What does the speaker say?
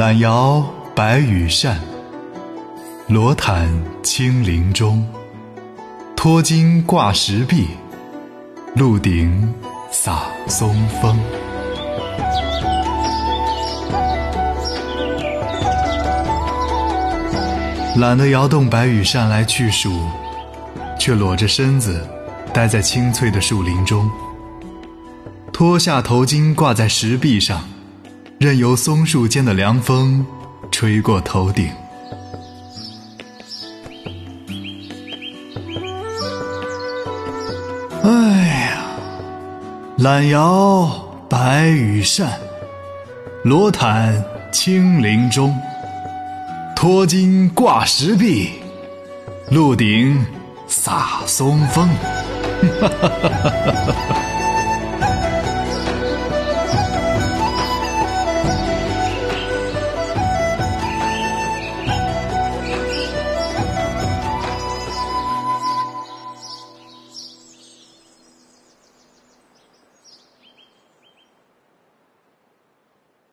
懒摇白羽扇，罗毯轻林中。脱巾挂石壁，鹿顶洒松风。懒得摇动白羽扇来去暑，却裸着身子待在青翠的树林中。脱下头巾挂在石壁上，任由松树间的凉风吹过头顶。哎呀，懒摇白羽扇，罗毯轻林中。脱金挂石壁，鹿顶洒松风。哈哈哈哈哈哈！